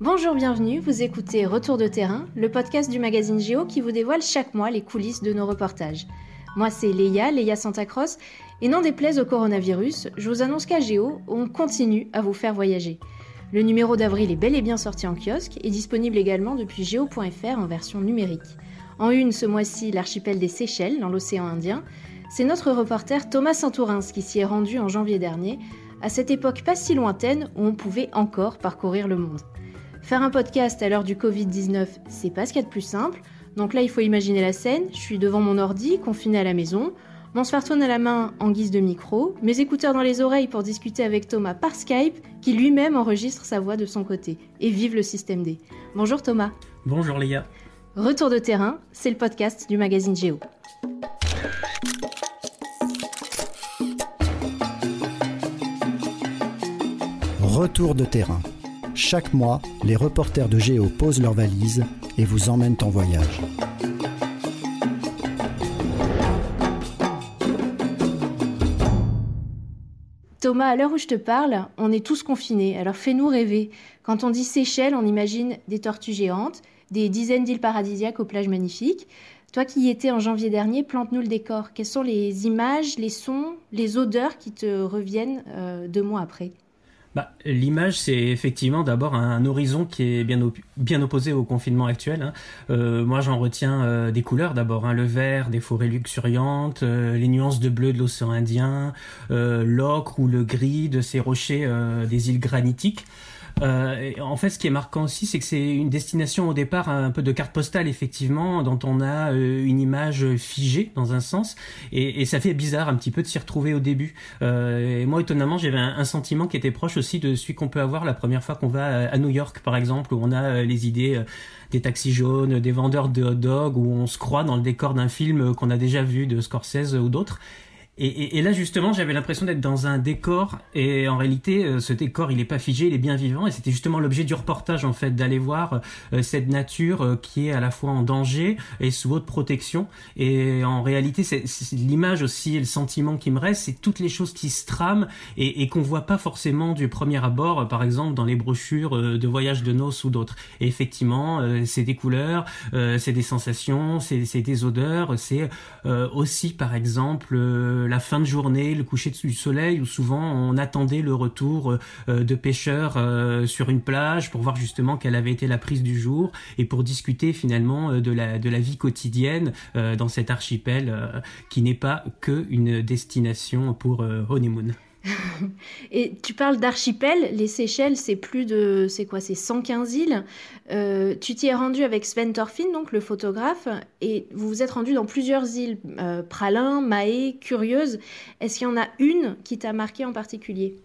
Bonjour, bienvenue, vous écoutez Retour de terrain, le podcast du magazine Géo qui vous dévoile chaque mois les coulisses de nos reportages. Moi c'est Léa, Léa Santacross, et non déplaise au coronavirus, je vous annonce qu'à Géo, on continue à vous faire voyager. Le numéro d'avril est bel et bien sorti en kiosque et disponible également depuis géo.fr en version numérique. En une ce mois-ci, l'archipel des Seychelles, dans l'océan Indien. C'est notre reporter Thomas Santourins qui s'y est rendu en janvier dernier, à cette époque pas si lointaine où on pouvait encore parcourir le monde. Faire un podcast à l'heure du Covid-19, c'est pas ce qu'il y a de plus simple. Donc là, il faut imaginer la scène. Je suis devant mon ordi, confiné à la maison. Mon smartphone à la main en guise de micro, mes écouteurs dans les oreilles pour discuter avec Thomas par Skype, qui lui-même enregistre sa voix de son côté. Et vive le système D. Bonjour Thomas. Bonjour Léa. Retour de terrain, c'est le podcast du magazine Géo. Retour de terrain. Chaque mois, les reporters de Géo posent leurs valises et vous emmènent en voyage. Thomas, à l'heure où je te parle, on est tous confinés, alors fais-nous rêver. Quand on dit Seychelles, on imagine des tortues géantes, des dizaines d'îles paradisiaques aux plages magnifiques. Toi qui y étais en janvier dernier, plante-nous le décor. Quelles sont les images, les sons, les odeurs qui te reviennent euh, deux mois après? Bah, L'image, c'est effectivement d'abord un, horizon qui est bien, bien opposé au confinement actuel. Hein. Euh, moi, j'en retiens euh, des couleurs d'abord. Hein, le vert des forêts luxuriantes, euh, les nuances de bleu de l'océan Indien, l'ocre ou le gris de ces rochers des îles granitiques. Euh, en fait, ce qui est marquant aussi, c'est que c'est une destination au départ un peu de carte postale, effectivement, dont on a euh, une image figée dans un sens, et, ça fait bizarre un petit peu de s'y retrouver au début. Euh, moi, étonnamment, j'avais un, sentiment qui était proche aussi de celui qu'on peut avoir la première fois qu'on va à New York, par exemple, où on a euh, les idées euh, des taxis jaunes, des vendeurs de hot dogs, où on se croit dans le décor d'un film qu'on a déjà vu de Scorsese ou d'autres. Et, et, là justement, j'avais l'impression d'être dans un décor et en réalité, euh, ce décor, il est pas figé, il est bien vivant et c'était justement l'objet du reportage en fait, d'aller voir euh, cette nature euh, qui est à la fois en danger et sous haute protection. Et en réalité, c'est l'image aussi et le sentiment qui me reste, c'est toutes les choses qui se trament et, et qu'on voit pas forcément du premier abord, par exemple dans les brochures de voyage de noces ou d'autres. Et effectivement, c'est des couleurs, c'est des sensations, c'est des odeurs, c'est aussi par exemple la fin de journée, le coucher du soleil, où souvent on attendait le retour euh, de pêcheurs euh, sur une plage pour voir justement quelle avait été la prise du jour et pour discuter finalement euh, de la, de la vie quotidienne dans cet archipel qui n'est pas que une destination pour honeymoon. Et tu parles d'archipel, les Seychelles, c'est plus de, c'est quoi, c'est 115 îles. Euh, tu t'y es rendu avec Sven Thorfinn, donc le photographe, et vous vous êtes rendu dans plusieurs îles, euh, Pralin, Mahé, Curieuse. Est-ce qu'il y en a une qui t'a marqué en particulier?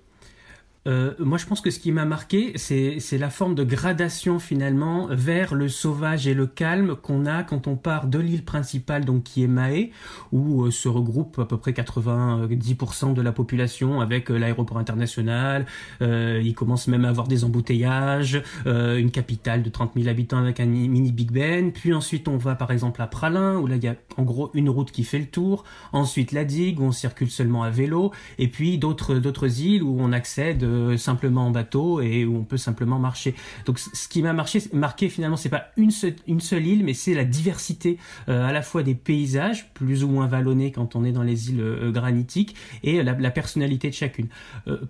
Euh, moi, je pense que ce qui m'a marqué, c'est la forme de gradation finalement vers le sauvage et le calme qu'on a quand on part de l'île principale, donc qui est Mahé, où euh, se regroupe à peu près 90% de la population avec euh, l'aéroport international. Euh, il commence même à avoir des embouteillages, une capitale de 30 000 habitants avec un mini Big Ben. Puis ensuite, on va par exemple à Pralin, où là il y a en gros une route qui fait le tour. Ensuite, la digue où on circule seulement à vélo, et puis d'autres îles où on accède euh, simplement en bateau et où on peut simplement marcher. Donc ce qui m'a marqué, marqué finalement, c'est pas une seule, une seule île, mais c'est la diversité euh, à la fois des paysages, plus ou moins vallonnés quand on est dans les îles euh, granitiques, et la, la, personnalité de chacune.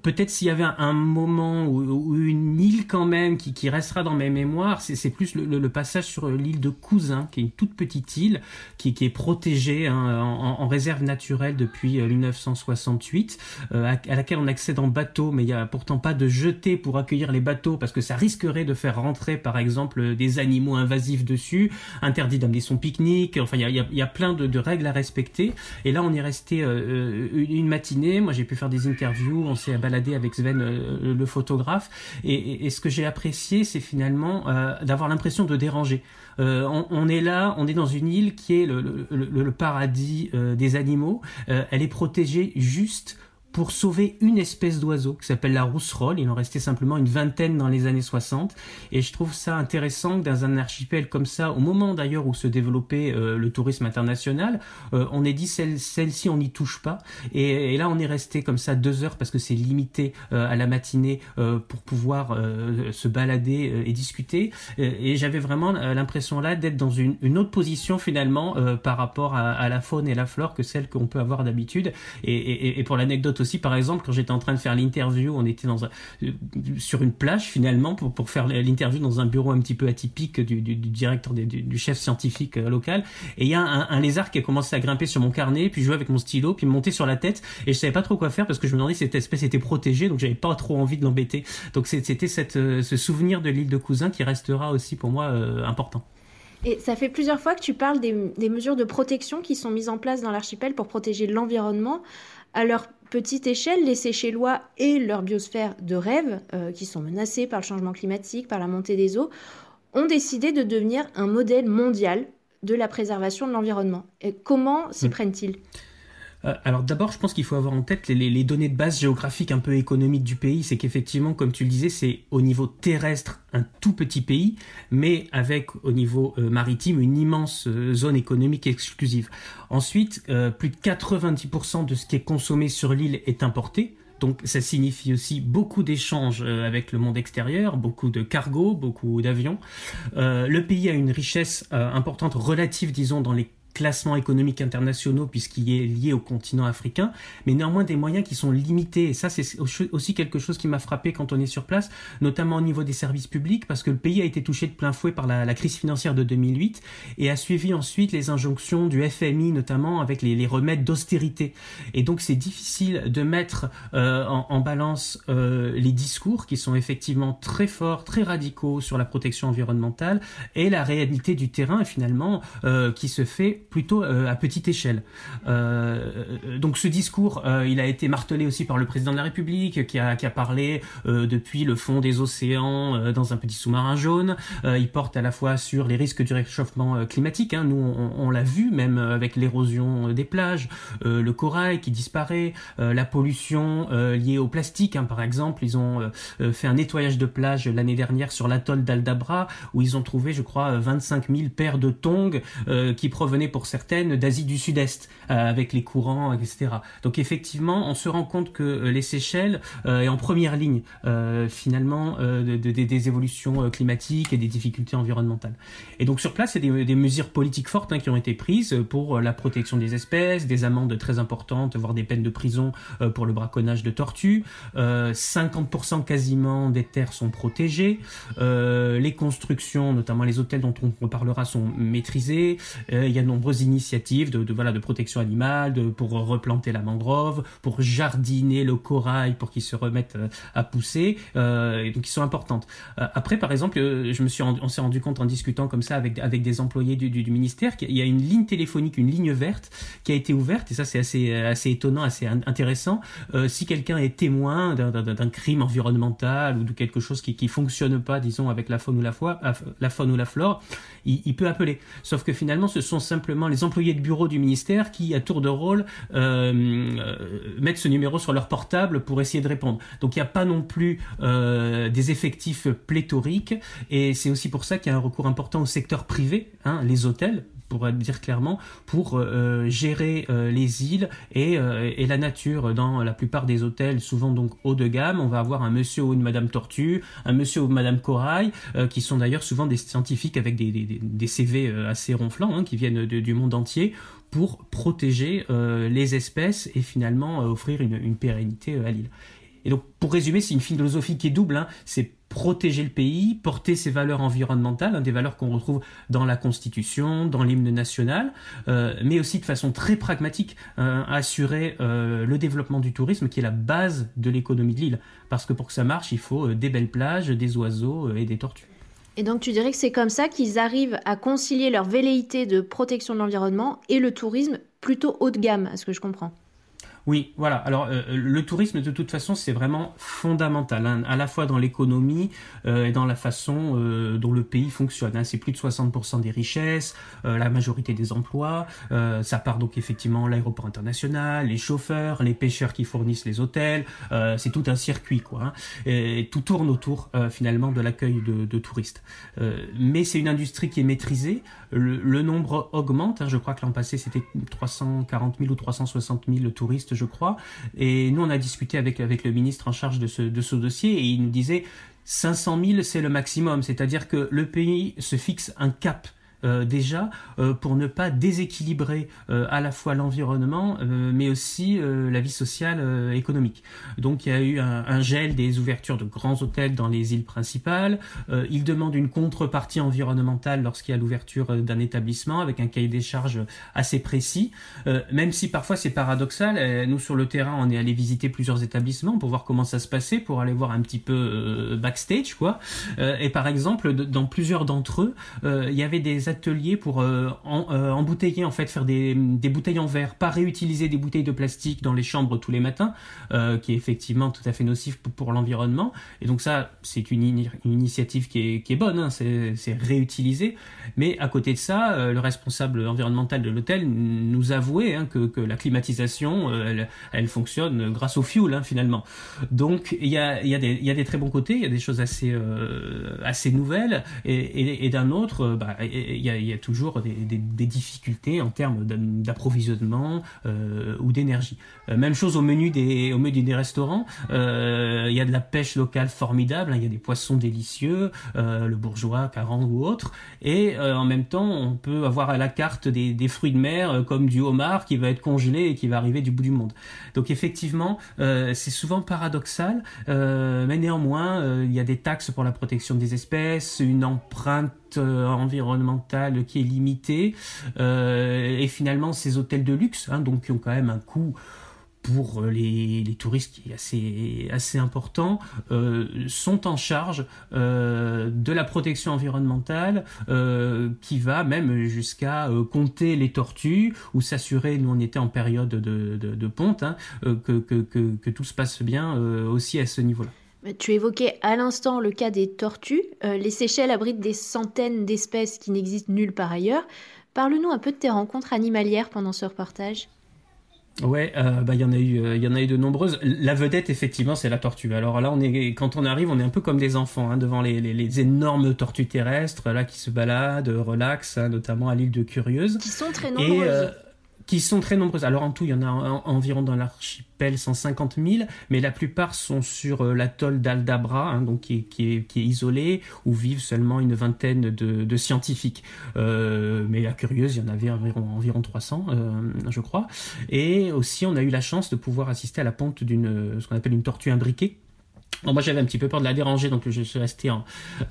Peut-être s'il y avait un, moment ou, une île quand même qui, qui restera dans mes mémoires, c'est plus le, le, passage sur l'île de Cousin, qui est une toute petite île qui, qui est protégée hein, en, en, réserve naturelle depuis 1968, à, à laquelle on accède en bateau, mais il y a pourtant pas de jeter pour accueillir les bateaux parce que ça risquerait de faire rentrer par exemple des animaux invasifs dessus, interdit d'amener son pique-nique, enfin il y a, plein de, règles à respecter. Et là on est resté euh, une matinée, moi j'ai pu faire des interviews, on s'est baladé avec Sven euh, le photographe et, ce que j'ai apprécié c'est finalement euh, d'avoir l'impression de déranger. Euh, on, est là, on est dans une île qui est le, paradis euh, des animaux. Euh, elle est protégée juste pour sauver une espèce d'oiseau qui s'appelle la rousserolle. Il en restait simplement une vingtaine dans les années 60. Et je trouve ça intéressant que dans un archipel comme ça, au moment d'ailleurs où se développait euh, le tourisme international, euh, on ait dit celle-ci on n'y touche pas. Et, là on est resté comme ça deux heures parce que c'est limité euh, à la matinée pour pouvoir se balader et discuter. et j'avais vraiment l'impression là d'être dans une, une, autre position finalement par rapport à, à, la faune et la flore que celle qu'on peut avoir d'habitude. Et, et, et pour l'anecdote aussi, par exemple, quand j'étais en train de faire l'interview, on était dans un, sur une plage finalement pour, pour faire l'interview dans un bureau un petit peu atypique du, du, directeur, du, du, chef scientifique euh, local. Et il y a un, lézard qui a commencé à grimper sur mon carnet, puis jouer avec mon stylo, puis monter sur la tête. Et je savais pas trop quoi faire parce que je me demandais si cette espèce était protégée, donc j'avais pas trop envie de l'embêter. Donc c'était euh, ce souvenir de l'île de Cousin qui restera aussi pour moi euh, important. Et ça fait plusieurs fois que tu parles des, mesures de protection qui sont mises en place dans l'archipel pour protéger l'environnement. Leur petite échelle, les Seychellois et leur biosphère de rêve, euh, qui sont menacés par le changement climatique, par la montée des eaux, ont décidé de devenir un modèle mondial de la préservation de l'environnement. Et comment s'y mmh. prennent-ils? Euh, alors d'abord, je pense qu'il faut avoir en tête les, données de base géographiques un peu économiques du pays. C'est qu'effectivement, comme tu le disais, c'est au niveau terrestre un tout petit pays, mais avec au niveau euh, maritime une immense euh, zone économique exclusive. Ensuite, plus de 90% de ce qui est consommé sur l'île est importé. Donc ça signifie aussi beaucoup d'échanges avec le monde extérieur, beaucoup de cargos, beaucoup d'avions. le pays a une richesse importante relative, disons, dans les classements économiques internationaux puisqu'il est lié au continent africain, mais néanmoins des moyens qui sont limités. Et ça, c'est aussi quelque chose qui m'a frappé quand on est sur place, notamment au niveau des services publics, parce que le pays a été touché de plein fouet par la, crise financière de 2008 et a suivi ensuite les injonctions du FMI, notamment avec les, remèdes d'austérité. Et donc, c'est difficile de mettre euh, en, en, balance euh, les discours qui sont effectivement très forts, très radicaux sur la protection environnementale et la réalité du terrain, finalement, euh, qui se fait plutôt euh, à petite échelle. Euh, donc ce discours, euh, il a été martelé aussi par le président de la République, qui a, qui a parlé depuis le fond des océans dans un petit sous-marin jaune. il porte à la fois sur les risques du réchauffement climatique. Hein. Nous, on, on l'a vu même avec l'érosion des plages, le corail qui disparaît, la pollution liée au plastique. Hein. Par exemple, ils ont fait un nettoyage de plage l'année dernière sur l'atoll d'Aldabra, où ils ont trouvé, je crois, 25 000 paires de tongs qui provenaient pour certaines d'Asie du Sud-Est, euh, avec les courants, etc. Donc effectivement, on se rend compte que euh, les Seychelles euh, est en première ligne finalement de, de, des évolutions climatiques et des difficultés environnementales. Et donc sur place, il y a des, mesures politiques fortes hein, qui ont été prises pour la protection des espèces, des amendes très importantes, voire des peines de prison pour le braconnage de tortues. 50% quasiment des terres sont protégées. les constructions, notamment les hôtels dont on reparlera, sont maîtrisées. il y a de initiatives de, voilà, de protection animale, de, pour replanter la mangrove, pour jardiner le corail pour qu'il se remette euh, à pousser, euh, donc qui sont importantes. Euh, après, par exemple, je me suis on s'est rendu compte en discutant comme ça avec, avec des employés du, ministère qu'il y a une ligne téléphonique, une ligne verte qui a été ouverte, et ça c'est assez, assez étonnant, assez intéressant. Si quelqu'un est témoin d'un crime environnemental ou de quelque chose qui qui fonctionne pas, disons, avec la faune ou la, flore, il peut appeler. Sauf que finalement, ce sont simplement les employés de bureau du ministère qui, à tour de rôle, euh, euh, mettent ce numéro sur leur portable pour essayer de répondre. Donc il n'y a pas non plus euh, des effectifs pléthoriques et c'est aussi pour ça qu'il y a un recours important au secteur privé, hein, les hôtels, pour dire clairement, pour euh, gérer euh, les îles et, euh, et, la nature. Dans la plupart des hôtels, souvent donc haut de gamme, on va avoir un monsieur ou une madame tortue, un monsieur ou madame corail, qui sont d'ailleurs souvent des scientifiques avec des, des, CV assez ronflants, hein, qui viennent du monde entier, pour protéger les espèces et finalement offrir une, une pérennité à l'île. Et donc, pour résumer, c'est une philosophie qui est double. Hein. C'est protéger le pays, porter ses valeurs environnementales, hein, des valeurs qu'on retrouve dans la Constitution, dans l'hymne national, euh, mais aussi de façon très pragmatique, euh, assurer euh, le développement du tourisme qui est la base de l'économie de l'île. Parce que pour que ça marche, il faut des belles plages, des oiseaux et des tortues. Et donc tu dirais que c'est comme ça qu'ils arrivent à concilier leur velléité de protection de l'environnement et le tourisme plutôt haut de gamme, à ce que je comprends Oui, voilà. Alors euh, le tourisme de toute façon c'est vraiment fondamental, hein, à la fois dans l'économie euh, et dans la façon euh, dont le pays fonctionne. Hein. C'est plus de 60% des richesses, la majorité des emplois. ça part donc effectivement l'aéroport international, les chauffeurs, les pêcheurs qui fournissent les hôtels. c'est tout un circuit quoi. Hein. Tout tourne autour finalement de l'accueil de, de, touristes. mais c'est une industrie qui est maîtrisée. Le, le nombre augmente. Hein. Je crois que l'an passé c'était 340 000 ou 360 000 touristes je crois. Et nous, on a discuté avec, avec le ministre en charge de ce, de ce dossier et il nous disait 500 000, c'est le maximum. C'est-à-dire que le pays se fixe un cap euh, déjà euh, pour ne pas déséquilibrer euh, à la fois l'environnement mais aussi la vie sociale économique. Donc il y a eu un, gel des ouvertures de grands hôtels dans les îles principales. il demande une contrepartie environnementale lorsqu'il y a l'ouverture d'un établissement avec un cahier des charges assez précis. même si parfois c'est paradoxal, nous sur le terrain on est allé visiter plusieurs établissements pour voir comment ça se passait, pour aller voir un petit peu backstage quoi. et par exemple dans plusieurs d'entre eux, il y avait des atelier pour euh, euh, embouteiller en fait, faire des, bouteilles en verre, pas réutiliser des bouteilles de plastique dans les chambres tous les matins, euh, qui est effectivement tout à fait nocif pour, l'environnement. Et donc ça, c'est une, initiative qui est, bonne, hein, c'est réutiliser. Mais à côté de ça, le responsable environnemental de l'hôtel nous avouait hein, que, la climatisation, elle, fonctionne grâce au fuel hein, finalement. Donc il y a, y, a des très bons côtés, il y a des choses assez, assez nouvelles, et, d'un autre, bah, il y, a, toujours des, difficultés en termes d'approvisionnement euh, ou d'énergie. Euh, même chose au menu des, au menu des restaurants. Euh, il y a de la pêche locale formidable, hein. il y a des poissons délicieux, le bourgeois, caran ou autre. Et en même temps, on peut avoir à la carte des, fruits de mer comme du homard qui va être congelé et qui va arriver du bout du monde. Donc effectivement, c'est souvent paradoxal, mais néanmoins, il y a des taxes pour la protection des espèces, une empreinte environnementale qui est limitée euh, et finalement ces hôtels de luxe hein, donc qui ont quand même un coût pour les, touristes qui est assez, assez important, euh, sont en charge euh, de la protection environnementale qui va même jusqu'à compter les tortues ou s'assurer, nous on était en période de, de, ponte, hein, que, que, que, tout se passe bien aussi à ce niveau-là. Tu évoquais à l'instant le cas des tortues. Euh, les Seychelles abritent des centaines d'espèces qui n'existent nulle part ailleurs. Parle-nous un peu de tes rencontres animalières pendant ce reportage. Ouais, euh, bah il y en a eu, euh, il y en a eu de nombreuses. La vedette, effectivement, c'est la tortue. Alors là, on est, quand on arrive, on est un peu comme des enfants hein, devant les, les, énormes tortues terrestres là qui se baladent, relaxent, hein, notamment à l'île de Curieuse. Qui sont très nombreuses qui sont très nombreuses. Alors en tout, il y en a environ dans l'archipel 150 000, mais la plupart sont sur euh, l'atoll d'Aldabra, hein, donc qui est, isolé, où vivent seulement une vingtaine de, scientifiques. Euh, mais à Curieuse, il y en avait environ, environ 300, euh, je crois. Et aussi, on a eu la chance de pouvoir assister à la ponte d'une, ce qu'on appelle une tortue imbriquée, moi j'avais un petit peu peur de la déranger, donc je suis resté euh,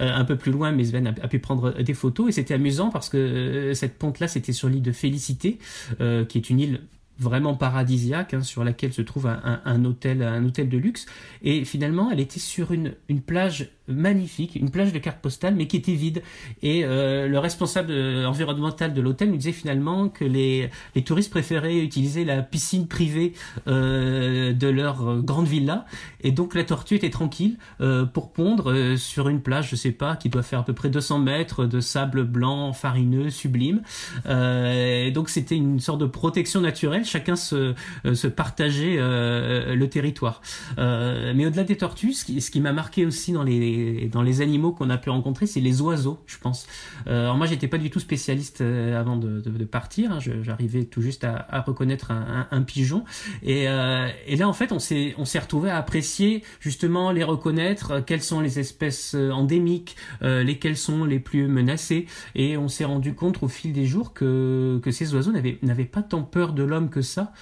un peu plus loin, mais Sven a, pu prendre des photos et c'était amusant parce que euh, cette ponte-là c'était sur l'île de Félicité, euh, qui est une île vraiment paradisiaque hein, sur laquelle se trouve un, hôtel un hôtel de luxe et finalement elle était sur une, une plage magnifique, une plage de cartes postales, mais qui était vide. Et euh, le responsable environnemental de l'hôtel nous disait finalement que les, les touristes préféraient utiliser la piscine privée euh, de leur grande villa. Et donc la tortue était tranquille euh, pour pondre sur une plage, je sais pas, qui doit faire à peu près 200 mètres de sable blanc, farineux, sublime. et donc c'était une sorte de protection naturelle. Chacun se, se partageait le territoire. mais au-delà des tortues, ce qui, ce qui m'a marqué aussi dans les dans les animaux qu'on a pu rencontrer, c'est les oiseaux, je pense. Euh, alors moi, j'étais pas du tout spécialiste euh, avant de, partir. Hein. J'arrivais tout juste à, reconnaître un, pigeon. Euh, et, là, en fait, on s'est retrouvé à apprécier justement les reconnaître, quelles sont les espèces endémiques, lesquelles sont les plus menacées. Et on s'est rendu compte au fil des jours que que ces oiseaux n'avaient pas tant peur de l'homme que ça.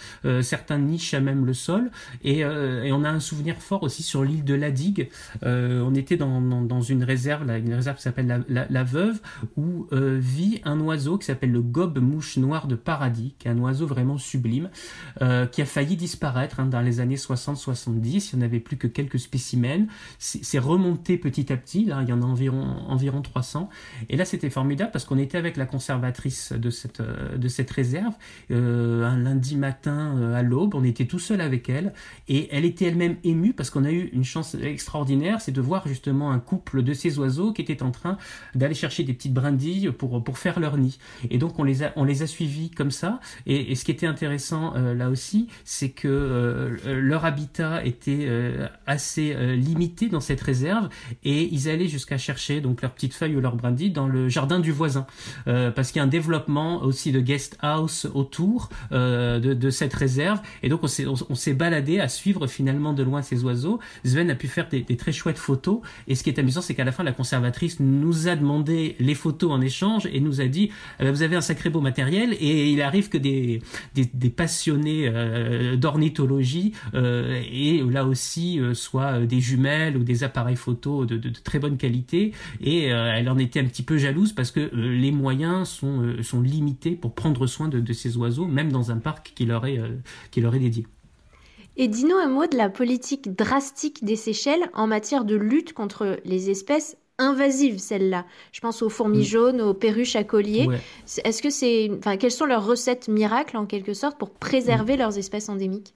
certains nichent à même le sol. Et, et on a un souvenir fort aussi sur l'île de la Digue. on était dans, une réserve, une réserve qui s'appelle la, Veuve, où euh, vit un oiseau qui s'appelle le gobe mouche noire de paradis, qui est un oiseau vraiment sublime, euh, qui a failli disparaître hein, dans les années 60-70. Il n'y en avait plus que quelques spécimens. C'est remonté petit à petit, là, il y en a environ, environ 300. Et là, c'était formidable parce qu'on était avec la conservatrice de cette, euh, de cette réserve samedi matin à l'aube. On était tout seul avec elle et elle était elle-même émue parce qu'on a eu une chance extraordinaire, c'est de voir justement un couple de ces oiseaux qui étaient en train d'aller chercher des petites brindilles pour, pour faire leur nid. Et donc on les a, on les a suivis comme ça. Et, ce qui était intéressant là aussi, c'est que leur habitat était assez limité dans cette réserve et ils allaient jusqu'à chercher donc leurs petites feuilles ou leurs brindilles dans le jardin du voisin. parce qu'il y a un développement aussi de guest house autour de, de, cette réserve. Et donc on s'est baladé à suivre finalement de loin ces oiseaux. Sven a pu faire des, très chouettes photos. Et ce qui est amusant, c'est qu'à la fin, la conservatrice nous a demandé les photos en échange et nous a dit eh ben, vous avez un sacré beau matériel. Et il arrive que des, des, passionnés euh, d'ornithologie euh, et là aussi euh, soit des jumelles ou des appareils photo de, de, très bonne qualité. Et elle en était un petit peu jalouse parce que les moyens sont, sont limités pour prendre soin de, de ces oiseaux, même dans un parc qui leur est, qui leur est dédié. Et dis-nous un mot de la politique drastique des Seychelles en matière de lutte contre les espèces invasives, celles-là. Je pense aux fourmis mm. jaunes, aux perruches à collier. Est-ce que c'est, enfin, quelles sont leurs recettes miracles en quelque sorte pour préserver mm. leurs espèces endémiques?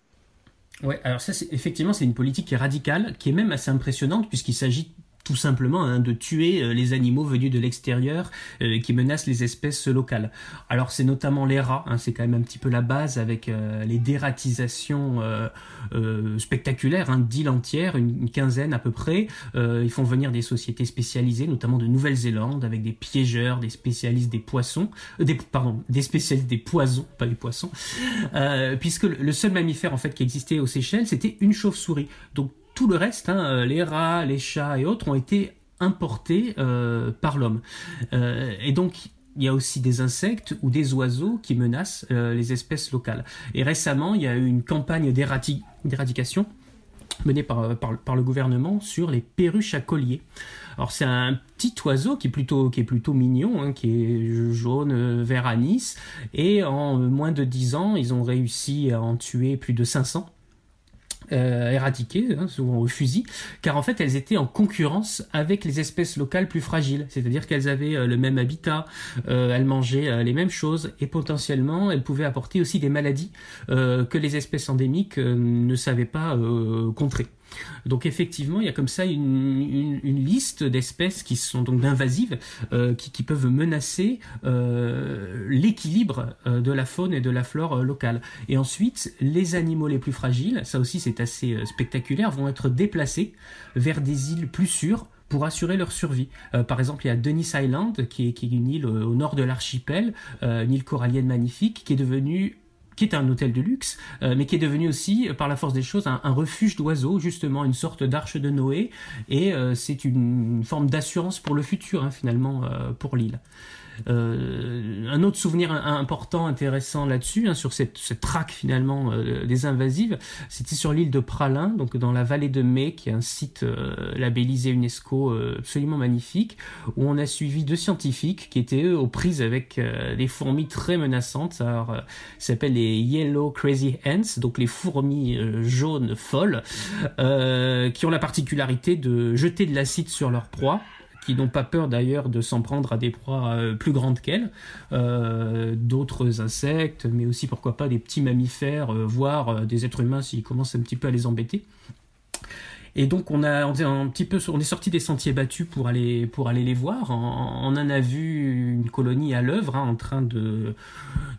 Ouais, alors ça, effectivement, c'est une politique qui est radicale, qui est même assez impressionnante puisqu'il s'agit tout simplement hein, de tuer euh, les animaux venus de l'extérieur euh, qui menacent les espèces locales. Alors c'est notamment les rats, hein, c'est quand même un petit peu la base avec euh, les dératisations spectaculaires hein, d'îles entières, une, quinzaine à peu près. ils font venir des sociétés spécialisées, notamment de Nouvelle-Zélande, avec des piégeurs, des spécialistes des poissons, des pardon, des spécialistes des poisons, pas des poissons, puisque le seul mammifère en fait qui existait aux Seychelles, c'était une chauve-souris. Donc tout le reste, hein, euh, les rats, les chats et autres, ont été importés euh, par l'homme. Euh, et donc, il y a aussi des insectes ou des oiseaux qui menacent les espèces locales. Et récemment, il y a eu une campagne d'éradication menée par, le gouvernement sur les perruches à collier. Alors c'est un petit oiseau qui est plutôt, qui est plutôt mignon, hein, qui est jaune, vert anis, et en moins de 10 ans, ils ont réussi à en tuer plus de 500 euh, éradiquées, hein, souvent au fusil, car en fait elles étaient en concurrence avec les espèces locales plus fragiles, c'est-à-dire qu'elles avaient euh, le même habitat, euh, elles mangeaient euh, les mêmes choses et potentiellement elles pouvaient apporter aussi des maladies que les espèces endémiques ne savaient pas contrer. Donc effectivement, il y a comme ça une, liste d'espèces qui sont donc invasives, euh, qui, peuvent menacer euh, l'équilibre euh, de la faune et de la flore locale. Et ensuite, les animaux les plus fragiles, ça aussi c'est assez spectaculaire, vont être déplacés vers des îles plus sûres pour assurer leur survie. par exemple, il y a Denis Island, qui est une île au nord de l'archipel, une île corallienne magnifique, qui est devenue qui est un hôtel de luxe, euh, mais qui est devenu aussi, euh, par la force des choses, un, refuge d'oiseaux, justement, une sorte d'arche de Noé, et euh, c'est une, forme d'assurance pour le futur, hein, finalement, pour l'île. Euh, un autre souvenir important, intéressant là-dessus, hein, sur cette, cette, traque finalement euh, des invasives, c'était sur l'île de Pralin, donc dans la vallée de Mai, qui est un site euh, labellisé UNESCO absolument magnifique, où on a suivi deux scientifiques qui étaient eux aux prises avec des fourmis très menaçantes. Alors, ça s'appelle les Yellow Crazy Ants, donc les fourmis jaunes folles, qui ont la particularité de jeter de l'acide sur leur proie qui n'ont pas peur d'ailleurs de s'en prendre à des proies euh, plus grandes qu'elles, euh, d'autres insectes, mais aussi pourquoi pas des petits mammifères, euh, voire des êtres humains s'ils commencent un petit peu à les embêter. Et donc on a, un petit peu, on est sorti des sentiers battus pour aller pour aller les voir. On, en a vu une colonie à l'œuvre, hein, en train de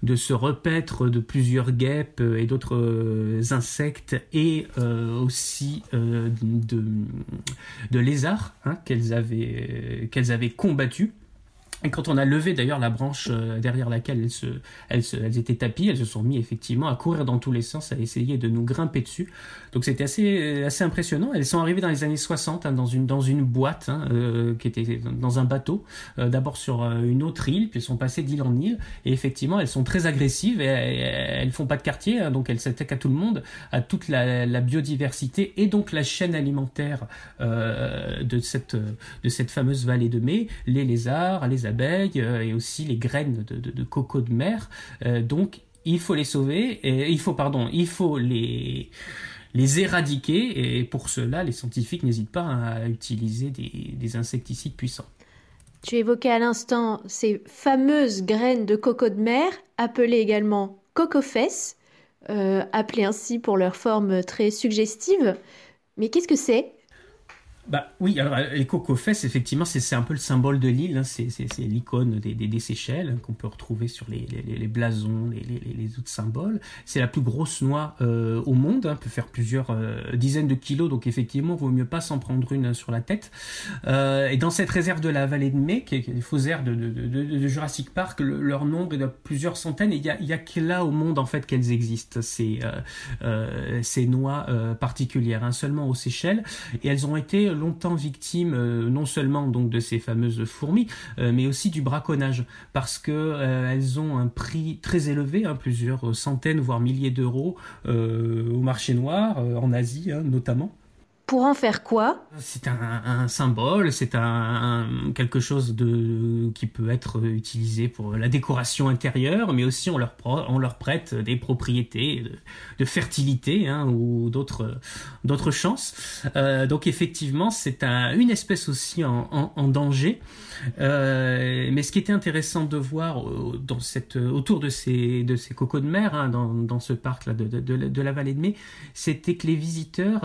de se repaître de plusieurs guêpes et d'autres euh, insectes et euh, aussi euh, de de lézards hein, qu'elles avaient qu'elles avaient combattus. Et quand on a levé d'ailleurs la branche euh, derrière laquelle elles, se, elles, elles, étaient tapies, elles se sont mis effectivement à courir dans tous les sens, à essayer de nous grimper dessus. Donc c'était assez, euh, assez impressionnant. Elles sont arrivées dans les années 60 hein, dans, une, dans une boîte hein, euh, qui était dans un bateau, d'abord sur une autre île, puis elles sont passées d'île en île. Et effectivement, elles sont très agressives et, elles font pas de quartier, hein, donc elles s'attaquent à tout le monde, à toute la, la biodiversité et donc la chaîne alimentaire de, cette, de cette fameuse vallée de mai, les lézards, les abeilles euh, et aussi les graines de, coco de mer. Euh, donc il faut les sauver, et il faut, pardon, il faut les, les éradiquer, et pour cela, les scientifiques n'hésitent pas à utiliser des, insecticides puissants. Tu évoquais à l'instant ces fameuses graines de coco de mer, appelées également cocofesses. appelés ainsi pour leur forme très suggestive. Mais qu'est-ce que c'est? Bah oui, alors les cocofesses, effectivement, c'est un peu le symbole de l'île, hein. c'est l'icône des, des, des, Seychelles hein, qu'on peut retrouver sur les, les, les blasons, les, les, autres symboles. C'est la plus grosse noix euh, au monde, hein, peut faire plusieurs euh, dizaines de kilos, donc effectivement, vaut mieux pas s'en prendre une sur la tête. Euh, et dans cette réserve de la vallée de Mai, qui est, une faux aire de, de, de, de, Jurassic Park, leur nombre est de plusieurs centaines, et il y a, y a, que là au monde en fait qu'elles existent, ces, euh, ces noix particulières, hein, seulement aux Seychelles, et elles ont été longtemps victimes euh, non seulement donc de ces fameuses fourmis, euh, mais aussi du braconnage, parce que euh, elles ont un prix très élevé, hein, plusieurs centaines voire milliers d'euros au marché noir, en Asie hein, notamment. Pour en faire quoi? C'est un, symbole, c'est un, quelque chose de qui peut être utilisé pour la décoration intérieure, mais aussi on leur, prête des propriétés de, fertilité hein, ou d'autres chances. Euh, donc effectivement, c'est un, une espèce aussi en, danger. Euh, mais ce qui était intéressant de voir euh, dans cette, autour de ces, de ces cocos de mer, hein, dans, dans ce parc là de, de, la vallée de Mai, c'était que les visiteurs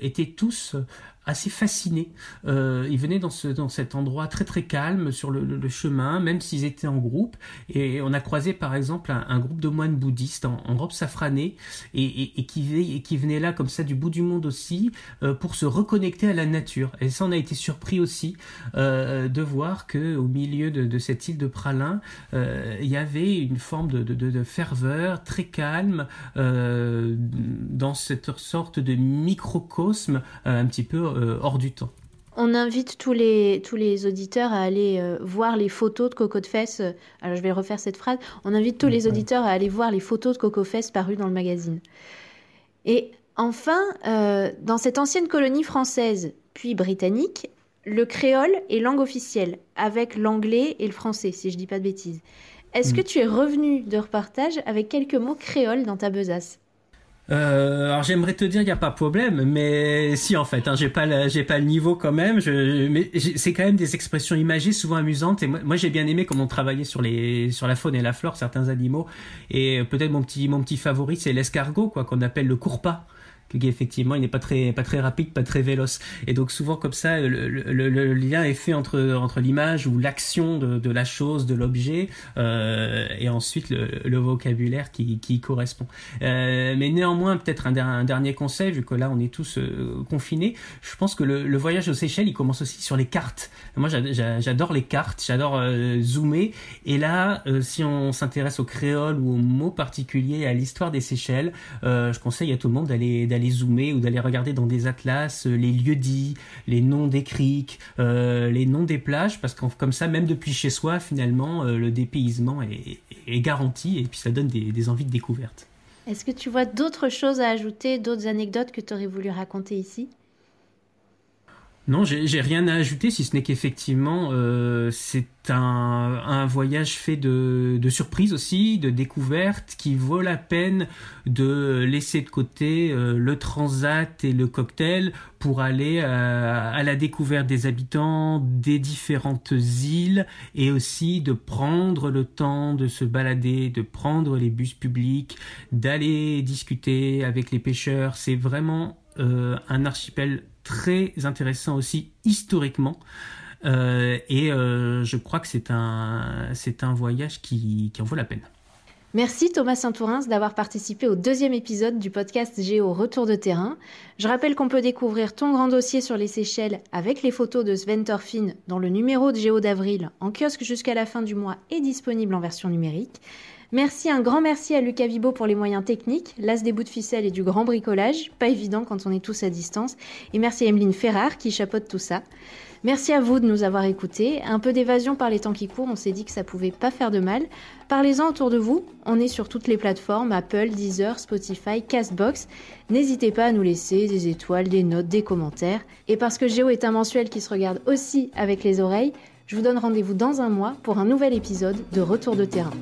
étaient tous assez fascinés. Euh, ils venaient dans, ce, dans cet endroit très très calme sur le, le, chemin, même s'ils étaient en groupe. Et on a croisé par exemple un, un groupe de moines bouddhistes en, en robe safranée et, et, et, qui, et qui venaient là comme ça du bout du monde aussi euh, pour se reconnecter à la nature. Et ça, on a été surpris aussi euh, de voir que au milieu de, de cette île de Pralin, euh, il y avait une forme de, de, de ferveur très calme euh, dans cette sorte de microcosme euh, un petit peu euh, hors du temps. On invite tous les, tous les auditeurs à aller euh, voir les photos de Coco de Fesses. Alors je vais refaire cette phrase. On invite tous les auditeurs à aller voir les photos de Coco Fesses parues dans le magazine. Et enfin, euh, dans cette ancienne colonie française, puis britannique, le créole est langue officielle, avec l'anglais et le français, si je dis pas de bêtises. Est-ce mm. que tu es revenu de repartage avec quelques mots créoles dans ta besace? Euh, alors j'aimerais te dire il n'y a pas de problème, mais si en fait, hein, j'ai pas j'ai pas le niveau quand même. Je, mais c'est quand même des expressions imagées, souvent amusantes. Et moi, j'ai bien aimé comment on travaillait sur les sur la faune et la flore, certains animaux. Et peut-être mon petit mon petit favori c'est l'escargot quoi, qu'on appelle le effectivement il n'est pas très pas très rapide, pas très véloce. Et donc souvent comme ça, le, lien est fait entre entre l'image ou l'action de, la chose, de l'objet, euh, et ensuite le, vocabulaire qui, qui correspond. Euh, mais néanmoins, peut-être un, dernier conseil, vu que là on est tous euh, confinés, je pense que le, voyage aux Seychelles, il commence aussi sur les cartes. Moi, j'adore les cartes, j'adore zoomer. Et là, si on s'intéresse au créole ou aux mots particuliers, à l'histoire des Seychelles, je conseille à tout le monde d'aller zoomer ou d'aller regarder dans des atlas euh, les lieux dits, les noms des criques, euh, les noms des plages, parce que comme ça, même depuis chez soi, finalement, euh, le dépaysement est, garanti et puis ça donne des, des envies de découverte. Est-ce que tu vois d'autres choses à ajouter, d'autres anecdotes que tu aurais voulu raconter ici? Non, j'ai rien à ajouter, si ce n'est qu'effectivement, euh, c'est un, un, voyage fait de, de surprises aussi, de découvertes, qui vaut la peine de laisser de côté euh, le transat et le cocktail pour aller à, à, la découverte des habitants des différentes îles et aussi de prendre le temps de se balader, de prendre les bus publics, d'aller discuter avec les pêcheurs. C'est vraiment euh, un archipel très intéressant aussi historiquement. Euh, et euh, je crois que c'est un, voyage qui, qui en vaut la peine. Merci Thomas Saint-Tourins d'avoir participé au deuxième épisode du podcast Géo Retour de terrain. Je rappelle qu'on peut découvrir ton grand dossier sur les Seychelles avec les photos de Sven Thorfinn dans le numéro de Géo d'avril en kiosque jusqu'à la fin du mois et disponible en version numérique. Merci, un grand merci à Lucas Vibo pour les moyens techniques, l'as des bouts de ficelle et du grand bricolage, pas évident quand on est tous à distance. Et merci à Emeline Ferrard qui chapeaute tout ça. Merci à vous de nous avoir écoutés. Un peu d'évasion par les temps qui courent, on s'est dit que ça pouvait pas faire de mal. Parlez-en autour de vous. On est sur toutes les plateformes Apple, Deezer, Spotify, Castbox. N'hésitez pas à nous laisser des étoiles, des notes, des commentaires. Et parce que Géo est un mensuel qui se regarde aussi avec les oreilles, je vous donne rendez-vous dans un mois pour un nouvel épisode de Retour de terrain.